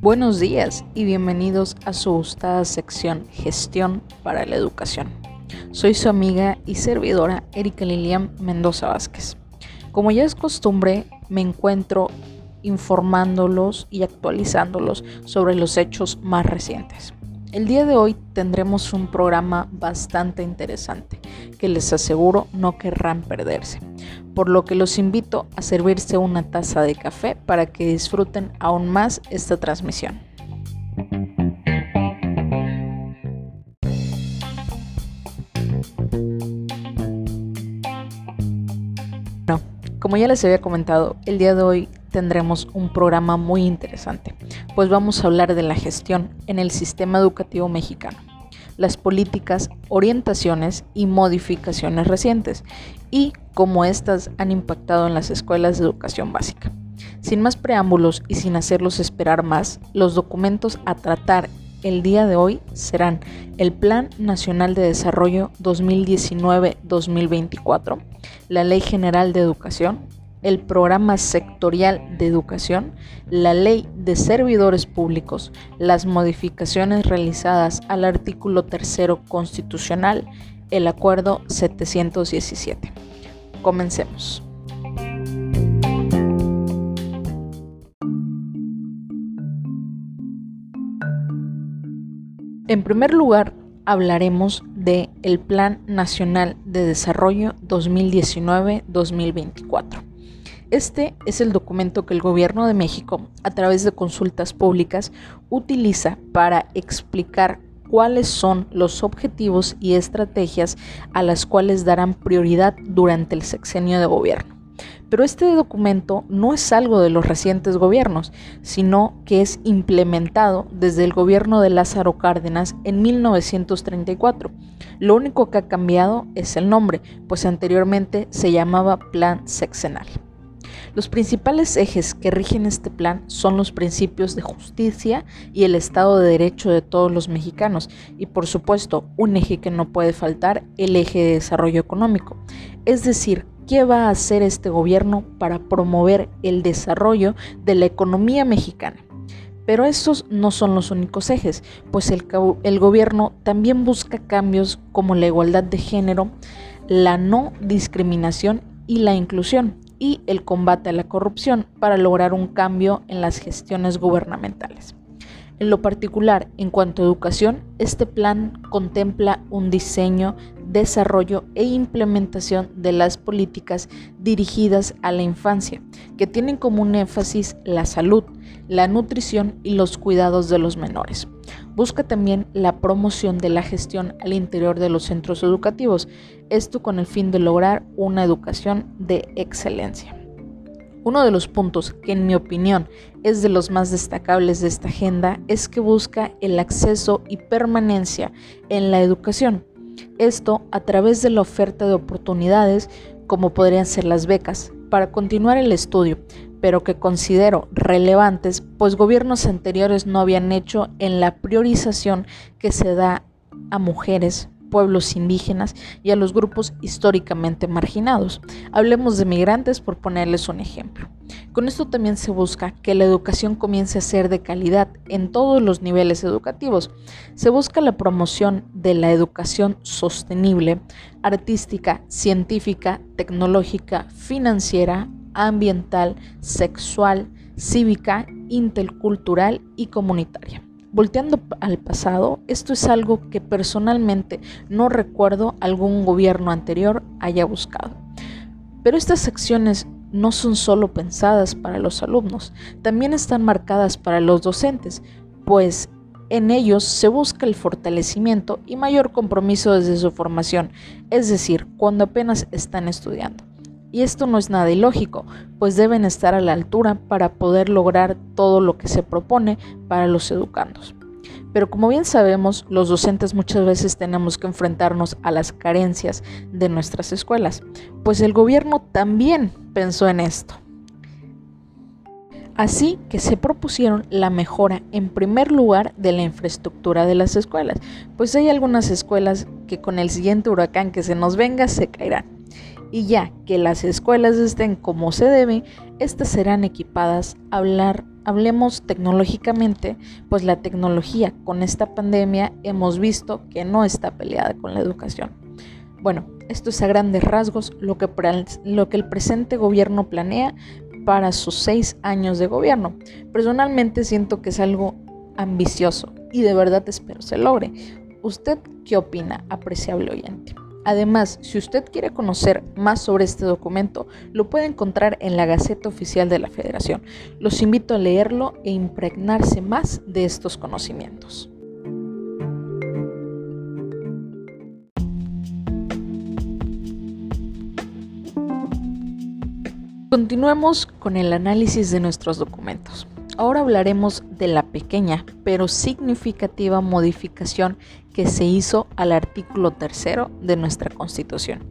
Buenos días y bienvenidos a su gustada sección Gestión para la Educación. Soy su amiga y servidora Erika Lilian Mendoza Vázquez. Como ya es costumbre, me encuentro informándolos y actualizándolos sobre los hechos más recientes. El día de hoy tendremos un programa bastante interesante que les aseguro no querrán perderse, por lo que los invito a servirse una taza de café para que disfruten aún más esta transmisión. Como ya les había comentado, el día de hoy tendremos un programa muy interesante, pues vamos a hablar de la gestión en el sistema educativo mexicano, las políticas, orientaciones y modificaciones recientes y cómo éstas han impactado en las escuelas de educación básica. Sin más preámbulos y sin hacerlos esperar más, los documentos a tratar el día de hoy serán el Plan Nacional de Desarrollo 2019-2024, la Ley General de Educación, el Programa Sectorial de Educación, la Ley de Servidores Públicos, las modificaciones realizadas al artículo tercero constitucional, el Acuerdo 717. Comencemos. En primer lugar, hablaremos de el Plan Nacional de Desarrollo 2019-2024. Este es el documento que el Gobierno de México, a través de consultas públicas, utiliza para explicar cuáles son los objetivos y estrategias a las cuales darán prioridad durante el sexenio de gobierno. Pero este documento no es algo de los recientes gobiernos, sino que es implementado desde el gobierno de Lázaro Cárdenas en 1934. Lo único que ha cambiado es el nombre, pues anteriormente se llamaba Plan Sexenal. Los principales ejes que rigen este plan son los principios de justicia y el Estado de Derecho de todos los mexicanos y por supuesto un eje que no puede faltar, el eje de desarrollo económico. Es decir, ¿qué va a hacer este gobierno para promover el desarrollo de la economía mexicana? Pero estos no son los únicos ejes, pues el, el, gobierno también busca cambios como la igualdad de género, la no discriminación y la inclusión y el combate a la corrupción para lograr un cambio en las gestiones gubernamentales. En lo particular, en cuanto a educación, este plan contempla un diseño, desarrollo e implementación de las políticas dirigidas a la infancia, que tienen como un énfasis la salud, la nutrición y los cuidados de los menores. Busca también la promoción de la gestión al interior de los centros educativos, esto con el fin de lograr una educación de excelencia. Uno de los puntos que en mi opinión es de los más destacables de esta agenda es que busca el acceso y permanencia en la educación. Esto a través de la oferta de oportunidades como podrían ser las becas para continuar el estudio, pero que considero relevantes pues gobiernos anteriores no habían hecho en la priorización que se da a mujeres, pueblos indígenas y a los grupos históricamente marginados. Hablemos de migrantes por ponerles un ejemplo. Con esto también se busca que la educación comience a ser de calidad en todos los niveles educativos. Se busca la promoción de la educación sostenible, artística, científica, tecnológica, financiera, ambiental, sexual, cívica, intercultural y comunitaria. Volteando al pasado, esto es algo que personalmente no recuerdo algún gobierno anterior haya buscado. Pero estas acciones no son solo pensadas para los alumnos, también están marcadas para los docentes, pues en ellos se busca el fortalecimiento y mayor compromiso desde su formación, es decir, cuando apenas están estudiando. Y esto no es nada ilógico, pues deben estar a la altura para poder lograr todo lo que se propone para los educandos. Pero como bien sabemos, los docentes muchas veces tenemos que enfrentarnos a las carencias de nuestras escuelas, pues el gobierno también pensó en esto. Así que se propusieron la mejora en primer lugar de la infraestructura de las escuelas, pues hay algunas escuelas que con el siguiente huracán que se nos venga se caerán y ya que las escuelas estén como se debe, estas serán equipadas hablar hablemos tecnológicamente, pues la tecnología con esta pandemia hemos visto que no está peleada con la educación. Bueno, esto es a grandes rasgos lo que, lo que el presente gobierno planea para sus seis años de gobierno. Personalmente siento que es algo ambicioso y de verdad espero se logre. ¿Usted qué opina, apreciable oyente? Además, si usted quiere conocer más sobre este documento, lo puede encontrar en la Gaceta Oficial de la Federación. Los invito a leerlo e impregnarse más de estos conocimientos. Continuemos con el análisis de nuestros documentos. Ahora hablaremos de la pequeña pero significativa modificación que se hizo al artículo tercero de nuestra Constitución,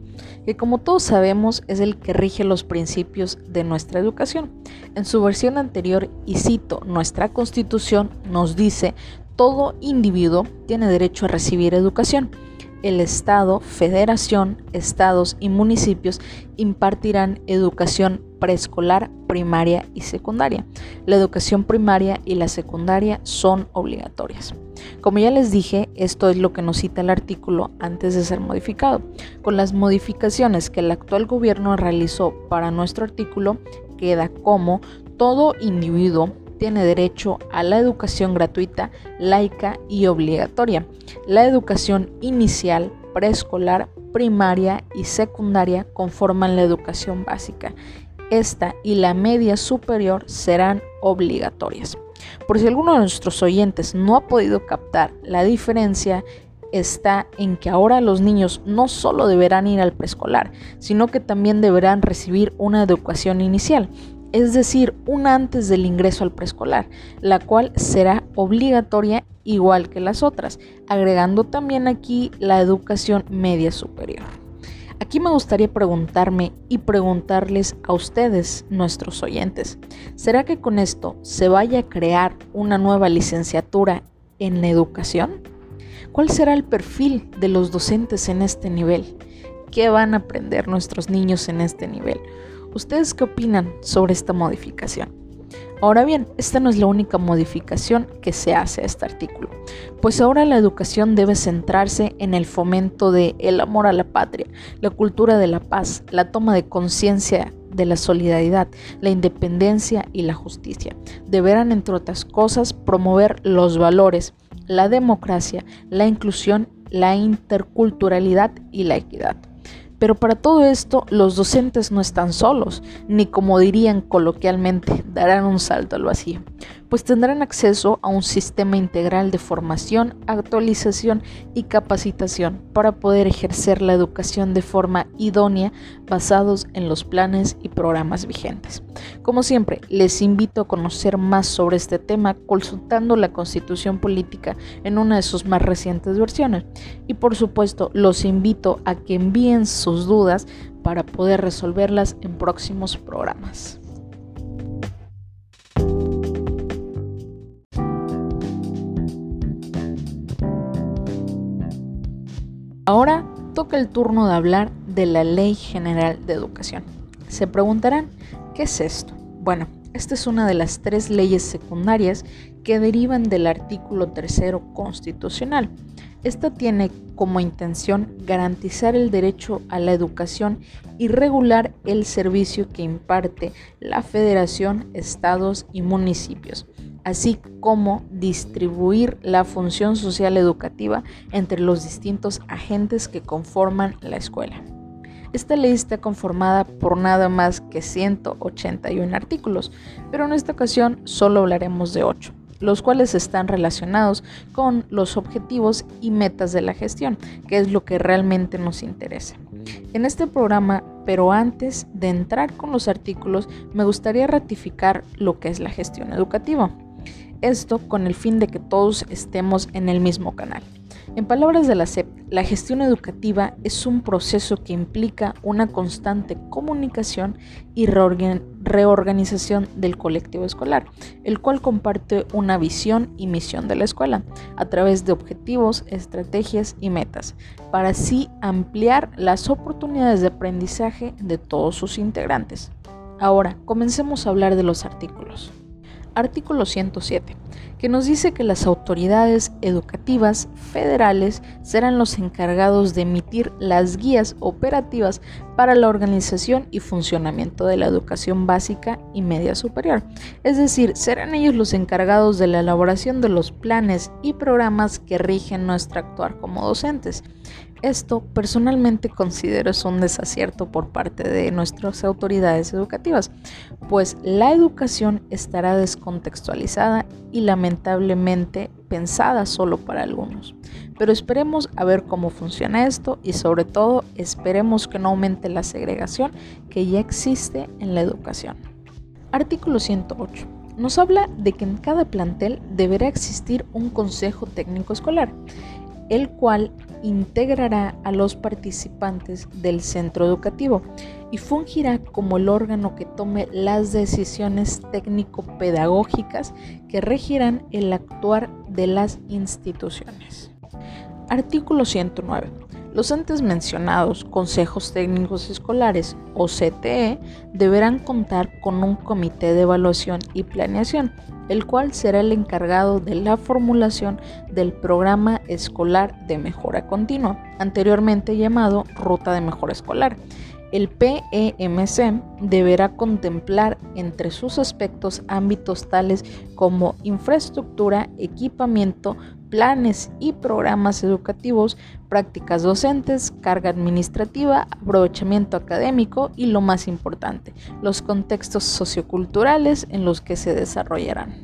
que como todos sabemos es el que rige los principios de nuestra educación. En su versión anterior, y cito, nuestra Constitución nos dice, todo individuo tiene derecho a recibir educación. El Estado, Federación, Estados y municipios impartirán educación preescolar, primaria y secundaria. La educación primaria y la secundaria son obligatorias. Como ya les dije, esto es lo que nos cita el artículo antes de ser modificado. Con las modificaciones que el actual gobierno realizó para nuestro artículo, queda como todo individuo tiene derecho a la educación gratuita, laica y obligatoria. La educación inicial, preescolar, primaria y secundaria conforman la educación básica esta y la media superior serán obligatorias. Por si alguno de nuestros oyentes no ha podido captar la diferencia, está en que ahora los niños no solo deberán ir al preescolar, sino que también deberán recibir una educación inicial, es decir, una antes del ingreso al preescolar, la cual será obligatoria igual que las otras, agregando también aquí la educación media superior. Aquí me gustaría preguntarme y preguntarles a ustedes, nuestros oyentes, ¿será que con esto se vaya a crear una nueva licenciatura en educación? ¿Cuál será el perfil de los docentes en este nivel? ¿Qué van a aprender nuestros niños en este nivel? ¿Ustedes qué opinan sobre esta modificación? Ahora bien, esta no es la única modificación que se hace a este artículo, pues ahora la educación debe centrarse en el fomento de el amor a la patria, la cultura de la paz, la toma de conciencia de la solidaridad, la independencia y la justicia. Deberán, entre otras cosas, promover los valores, la democracia, la inclusión, la interculturalidad y la equidad. Pero para todo esto los docentes no están solos, ni como dirían coloquialmente, darán un salto al vacío pues tendrán acceso a un sistema integral de formación, actualización y capacitación para poder ejercer la educación de forma idónea basados en los planes y programas vigentes. Como siempre, les invito a conocer más sobre este tema consultando la Constitución Política en una de sus más recientes versiones. Y por supuesto, los invito a que envíen sus dudas para poder resolverlas en próximos programas. Ahora toca el turno de hablar de la Ley General de Educación. Se preguntarán, ¿qué es esto? Bueno, esta es una de las tres leyes secundarias que derivan del artículo tercero constitucional. Esta tiene como intención garantizar el derecho a la educación y regular el servicio que imparte la federación, estados y municipios así como distribuir la función social educativa entre los distintos agentes que conforman la escuela. Esta ley está conformada por nada más que 181 artículos, pero en esta ocasión solo hablaremos de 8, los cuales están relacionados con los objetivos y metas de la gestión, que es lo que realmente nos interesa. En este programa, pero antes de entrar con los artículos, me gustaría ratificar lo que es la gestión educativa. Esto con el fin de que todos estemos en el mismo canal. En palabras de la SEP, la gestión educativa es un proceso que implica una constante comunicación y reorganización del colectivo escolar, el cual comparte una visión y misión de la escuela a través de objetivos, estrategias y metas, para así ampliar las oportunidades de aprendizaje de todos sus integrantes. Ahora, comencemos a hablar de los artículos. Artículo 107 que nos dice que las autoridades educativas federales serán los encargados de emitir las guías operativas para la organización y funcionamiento de la educación básica y media superior. Es decir, serán ellos los encargados de la elaboración de los planes y programas que rigen nuestro actuar como docentes. Esto personalmente considero es un desacierto por parte de nuestras autoridades educativas, pues la educación estará descontextualizada y lamentablemente pensada solo para algunos. Pero esperemos a ver cómo funciona esto y sobre todo esperemos que no aumente la segregación que ya existe en la educación. Artículo 108 nos habla de que en cada plantel deberá existir un consejo técnico escolar el cual integrará a los participantes del centro educativo y fungirá como el órgano que tome las decisiones técnico-pedagógicas que regirán el actuar de las instituciones. Artículo 109. Los antes mencionados consejos técnicos escolares o CTE deberán contar con un comité de evaluación y planeación, el cual será el encargado de la formulación del programa escolar de mejora continua, anteriormente llamado Ruta de Mejora Escolar. El PEMC deberá contemplar entre sus aspectos ámbitos tales como infraestructura, equipamiento, planes y programas educativos, prácticas docentes, carga administrativa, aprovechamiento académico y lo más importante, los contextos socioculturales en los que se desarrollarán.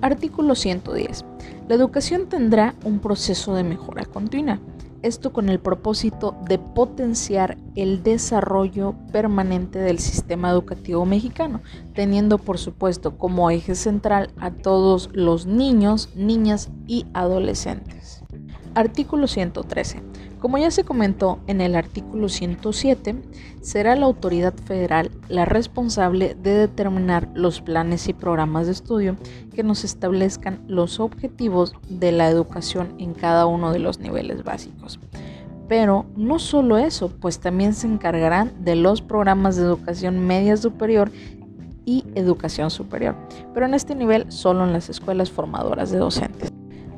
Artículo 110. La educación tendrá un proceso de mejora continua esto con el propósito de potenciar el desarrollo permanente del sistema educativo mexicano, teniendo por supuesto como eje central a todos los niños, niñas y adolescentes. Artículo 113. Como ya se comentó en el artículo 107, será la autoridad federal la responsable de determinar los planes y programas de estudio que nos establezcan los objetivos de la educación en cada uno de los niveles básicos. Pero no solo eso, pues también se encargarán de los programas de educación media superior y educación superior, pero en este nivel solo en las escuelas formadoras de docentes.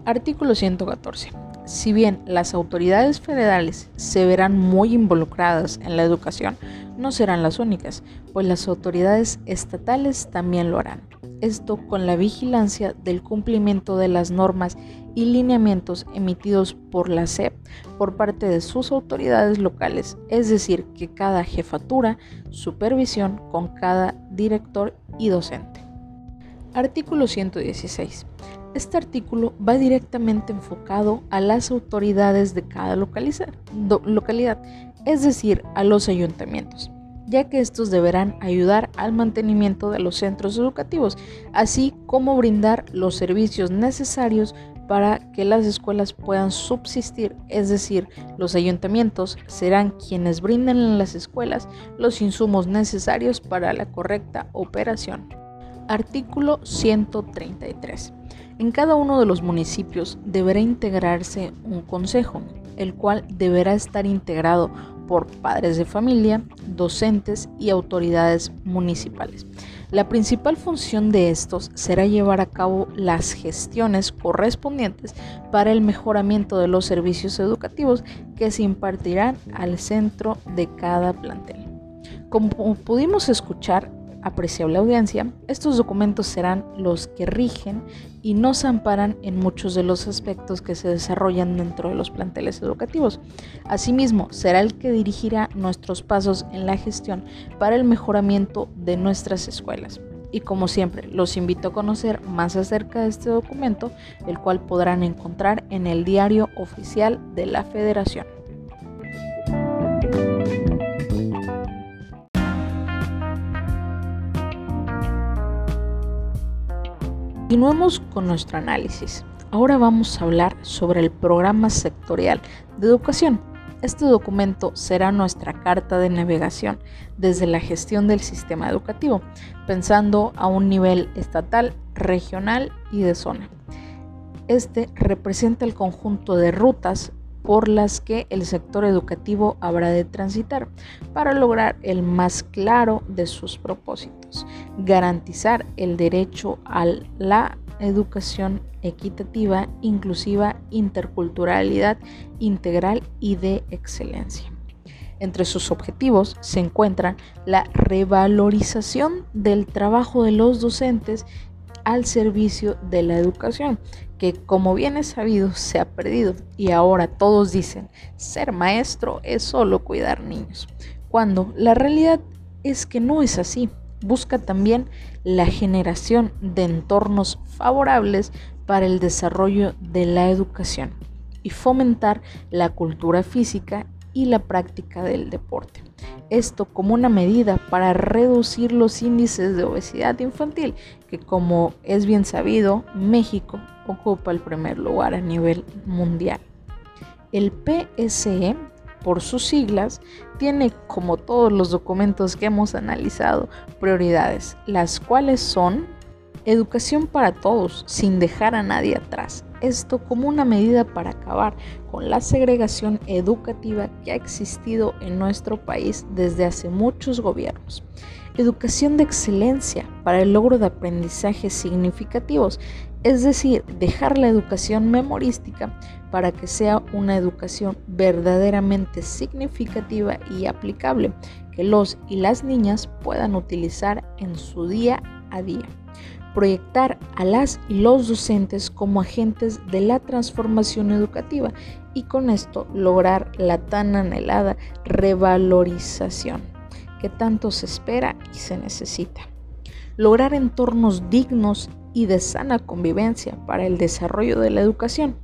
Artículo 114. Si bien las autoridades federales se verán muy involucradas en la educación, no serán las únicas, pues las autoridades estatales también lo harán. Esto con la vigilancia del cumplimiento de las normas y lineamientos emitidos por la SEP por parte de sus autoridades locales, es decir, que cada jefatura supervisión con cada director y docente. Artículo 116. Este artículo va directamente enfocado a las autoridades de cada localidad, es decir, a los ayuntamientos, ya que estos deberán ayudar al mantenimiento de los centros educativos, así como brindar los servicios necesarios para que las escuelas puedan subsistir, es decir, los ayuntamientos serán quienes brinden en las escuelas los insumos necesarios para la correcta operación. Artículo 133. En cada uno de los municipios deberá integrarse un consejo, el cual deberá estar integrado por padres de familia, docentes y autoridades municipales. La principal función de estos será llevar a cabo las gestiones correspondientes para el mejoramiento de los servicios educativos que se impartirán al centro de cada plantel. Como pudimos escuchar, apreciable audiencia, estos documentos serán los que rigen y nos amparan en muchos de los aspectos que se desarrollan dentro de los planteles educativos. Asimismo, será el que dirigirá nuestros pasos en la gestión para el mejoramiento de nuestras escuelas. Y como siempre, los invito a conocer más acerca de este documento, el cual podrán encontrar en el diario oficial de la Federación. Continuemos con nuestro análisis. Ahora vamos a hablar sobre el programa sectorial de educación. Este documento será nuestra carta de navegación desde la gestión del sistema educativo, pensando a un nivel estatal, regional y de zona. Este representa el conjunto de rutas por las que el sector educativo habrá de transitar para lograr el más claro de sus propósitos, garantizar el derecho a la educación equitativa, inclusiva, interculturalidad integral y de excelencia. Entre sus objetivos se encuentran la revalorización del trabajo de los docentes al servicio de la educación, que como bien es sabido se ha perdido y ahora todos dicen ser maestro es solo cuidar niños, cuando la realidad es que no es así. Busca también la generación de entornos favorables para el desarrollo de la educación y fomentar la cultura física y la práctica del deporte. Esto como una medida para reducir los índices de obesidad infantil, que como es bien sabido, México ocupa el primer lugar a nivel mundial. El PSE, por sus siglas, tiene, como todos los documentos que hemos analizado, prioridades, las cuales son educación para todos, sin dejar a nadie atrás, esto como una medida para acabar con la segregación educativa que ha existido en nuestro país desde hace muchos gobiernos. Educación de excelencia para el logro de aprendizajes significativos, es decir, dejar la educación memorística para que sea una educación verdaderamente significativa y aplicable que los y las niñas puedan utilizar en su día a día proyectar a las y los docentes como agentes de la transformación educativa y con esto lograr la tan anhelada revalorización que tanto se espera y se necesita. Lograr entornos dignos y de sana convivencia para el desarrollo de la educación.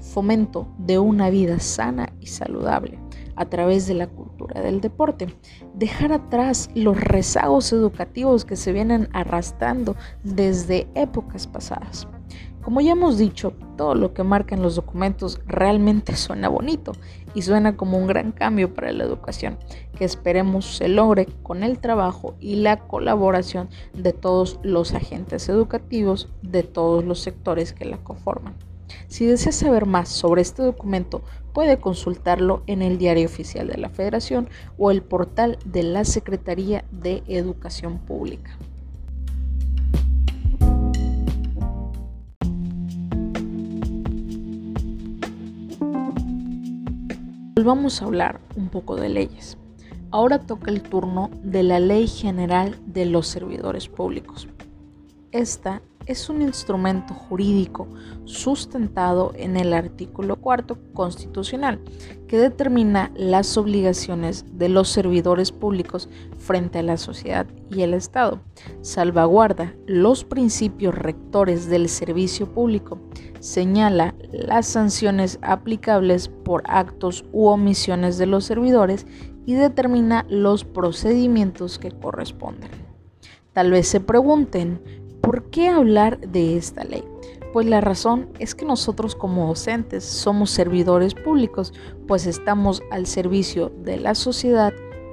Fomento de una vida sana y saludable a través de la cultura del deporte. Dejar atrás los rezagos educativos que se vienen arrastrando desde épocas pasadas. Como ya hemos dicho, todo lo que marcan los documentos realmente suena bonito y suena como un gran cambio para la educación, que esperemos se logre con el trabajo y la colaboración de todos los agentes educativos de todos los sectores que la conforman. Si desea saber más sobre este documento, puede consultarlo en el Diario Oficial de la Federación o el portal de la Secretaría de Educación Pública. Volvamos a hablar un poco de leyes. Ahora toca el turno de la Ley General de los Servidores Públicos. Esta es un instrumento jurídico sustentado en el artículo cuarto constitucional que determina las obligaciones de los servidores públicos frente a la sociedad y el Estado, salvaguarda los principios rectores del servicio público, señala las sanciones aplicables por actos u omisiones de los servidores y determina los procedimientos que corresponden. Tal vez se pregunten, ¿Por qué hablar de esta ley? Pues la razón es que nosotros como docentes somos servidores públicos, pues estamos al servicio de la sociedad,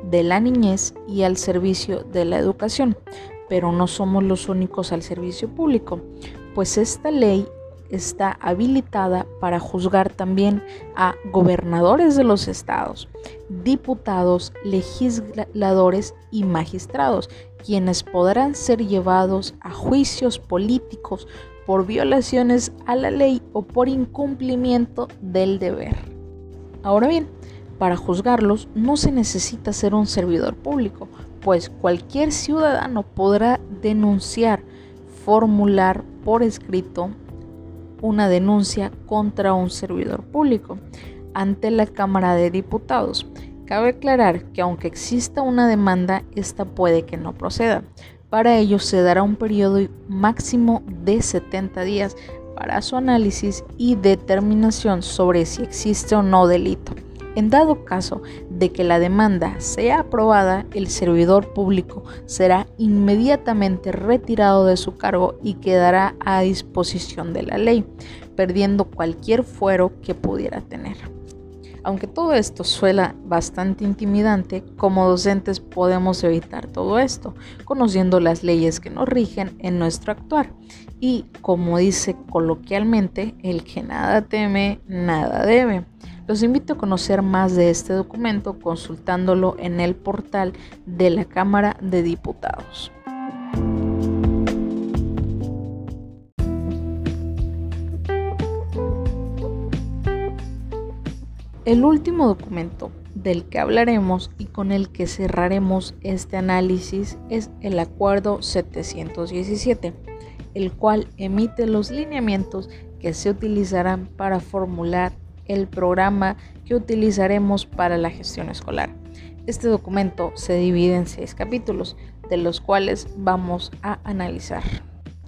de la niñez y al servicio de la educación, pero no somos los únicos al servicio público, pues esta ley está habilitada para juzgar también a gobernadores de los estados, diputados, legisladores y magistrados, quienes podrán ser llevados a juicios políticos por violaciones a la ley o por incumplimiento del deber. Ahora bien, para juzgarlos no se necesita ser un servidor público, pues cualquier ciudadano podrá denunciar, formular por escrito una denuncia contra un servidor público ante la Cámara de Diputados. Cabe aclarar que aunque exista una demanda, esta puede que no proceda. Para ello se dará un periodo máximo de 70 días para su análisis y determinación sobre si existe o no delito. En dado caso de que la demanda sea aprobada, el servidor público será inmediatamente retirado de su cargo y quedará a disposición de la ley, perdiendo cualquier fuero que pudiera tener. Aunque todo esto suena bastante intimidante, como docentes podemos evitar todo esto, conociendo las leyes que nos rigen en nuestro actuar. Y como dice coloquialmente, el que nada teme, nada debe. Los invito a conocer más de este documento consultándolo en el portal de la Cámara de Diputados. El último documento del que hablaremos y con el que cerraremos este análisis es el Acuerdo 717, el cual emite los lineamientos que se utilizarán para formular el programa que utilizaremos para la gestión escolar. Este documento se divide en seis capítulos, de los cuales vamos a analizar.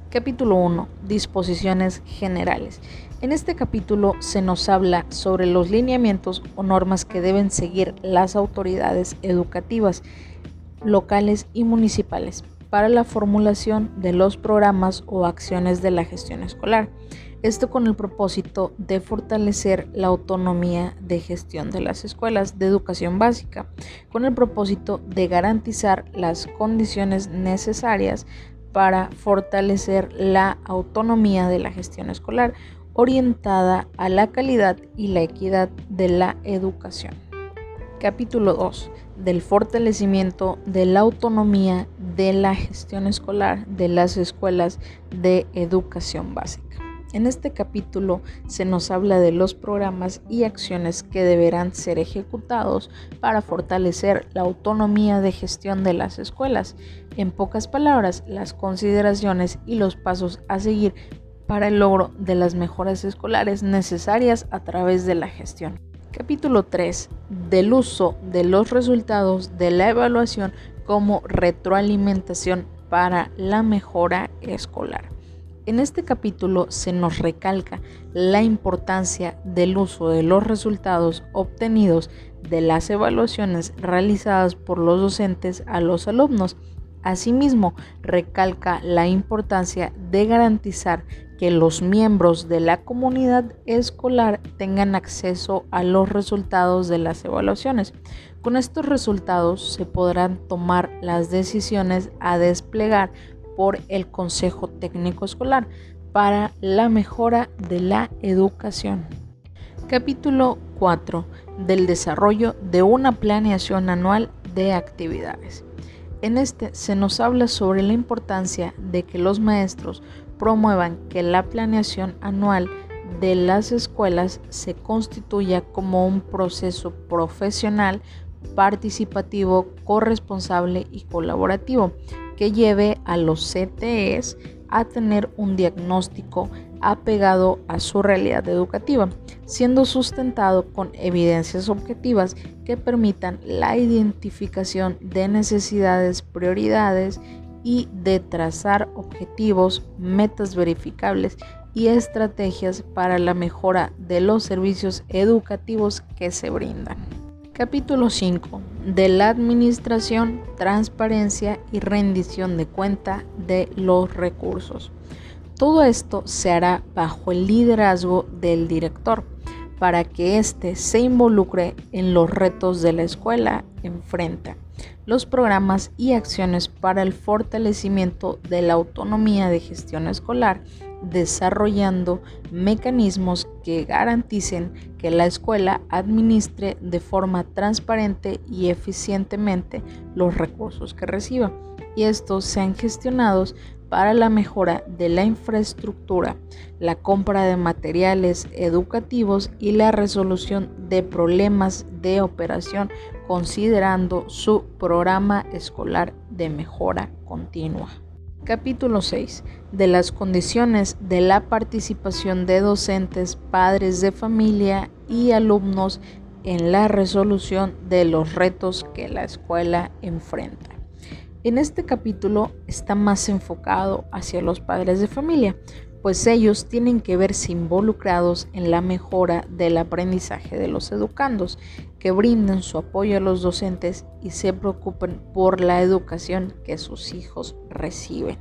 Capítulo 1. Disposiciones generales. En este capítulo se nos habla sobre los lineamientos o normas que deben seguir las autoridades educativas locales y municipales para la formulación de los programas o acciones de la gestión escolar. Esto con el propósito de fortalecer la autonomía de gestión de las escuelas de educación básica, con el propósito de garantizar las condiciones necesarias para fortalecer la autonomía de la gestión escolar orientada a la calidad y la equidad de la educación. Capítulo 2. Del fortalecimiento de la autonomía de la gestión escolar de las escuelas de educación básica. En este capítulo se nos habla de los programas y acciones que deberán ser ejecutados para fortalecer la autonomía de gestión de las escuelas. En pocas palabras, las consideraciones y los pasos a seguir para el logro de las mejoras escolares necesarias a través de la gestión. Capítulo 3. Del uso de los resultados de la evaluación como retroalimentación para la mejora escolar. En este capítulo se nos recalca la importancia del uso de los resultados obtenidos de las evaluaciones realizadas por los docentes a los alumnos. Asimismo, recalca la importancia de garantizar que los miembros de la comunidad escolar tengan acceso a los resultados de las evaluaciones. Con estos resultados se podrán tomar las decisiones a desplegar por el Consejo Técnico Escolar para la mejora de la educación. Capítulo 4 del desarrollo de una planeación anual de actividades. En este se nos habla sobre la importancia de que los maestros promuevan que la planeación anual de las escuelas se constituya como un proceso profesional, participativo, corresponsable y colaborativo que lleve a los CTEs a tener un diagnóstico apegado a su realidad educativa, siendo sustentado con evidencias objetivas que permitan la identificación de necesidades, prioridades y de trazar objetivos, metas verificables y estrategias para la mejora de los servicios educativos que se brindan. Capítulo 5. De la administración, transparencia y rendición de cuenta de los recursos. Todo esto se hará bajo el liderazgo del director para que éste se involucre en los retos de la escuela enfrenta, los programas y acciones para el fortalecimiento de la autonomía de gestión escolar desarrollando mecanismos que garanticen que la escuela administre de forma transparente y eficientemente los recursos que reciba. Y estos sean gestionados para la mejora de la infraestructura, la compra de materiales educativos y la resolución de problemas de operación considerando su programa escolar de mejora continua. Capítulo 6. De las condiciones de la participación de docentes, padres de familia y alumnos en la resolución de los retos que la escuela enfrenta. En este capítulo está más enfocado hacia los padres de familia, pues ellos tienen que verse involucrados en la mejora del aprendizaje de los educandos, que brinden su apoyo a los docentes y se preocupen por la educación que sus hijos reciben.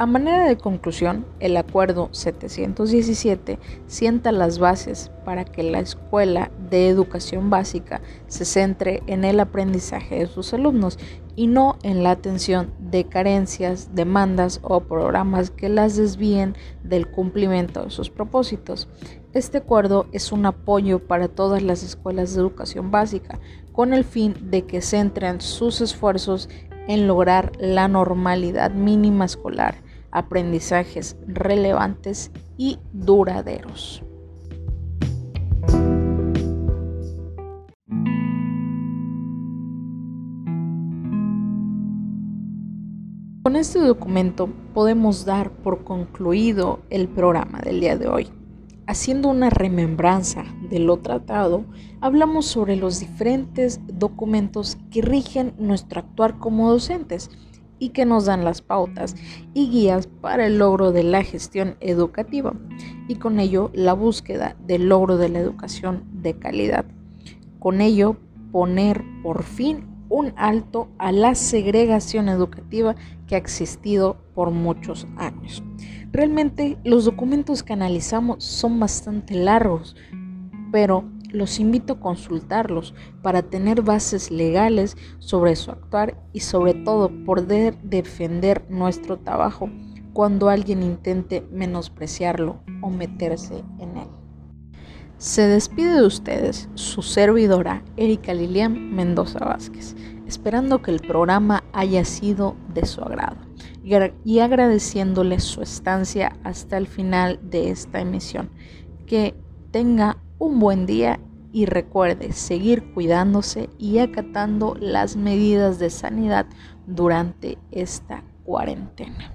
A manera de conclusión, el Acuerdo 717 sienta las bases para que la escuela de educación básica se centre en el aprendizaje de sus alumnos y no en la atención de carencias, demandas o programas que las desvíen del cumplimiento de sus propósitos. Este acuerdo es un apoyo para todas las escuelas de educación básica con el fin de que centren sus esfuerzos en lograr la normalidad mínima escolar aprendizajes relevantes y duraderos. Con este documento podemos dar por concluido el programa del día de hoy. Haciendo una remembranza de lo tratado, hablamos sobre los diferentes documentos que rigen nuestro actuar como docentes y que nos dan las pautas y guías para el logro de la gestión educativa y con ello la búsqueda del logro de la educación de calidad. Con ello poner por fin un alto a la segregación educativa que ha existido por muchos años. Realmente los documentos que analizamos son bastante largos, pero los invito a consultarlos para tener bases legales sobre su actuar y sobre todo poder defender nuestro trabajo cuando alguien intente menospreciarlo o meterse en él. Se despide de ustedes su servidora Erika Lilian Mendoza Vázquez, esperando que el programa haya sido de su agrado y agradeciéndole su estancia hasta el final de esta emisión. Que tenga un buen día y recuerde seguir cuidándose y acatando las medidas de sanidad durante esta cuarentena.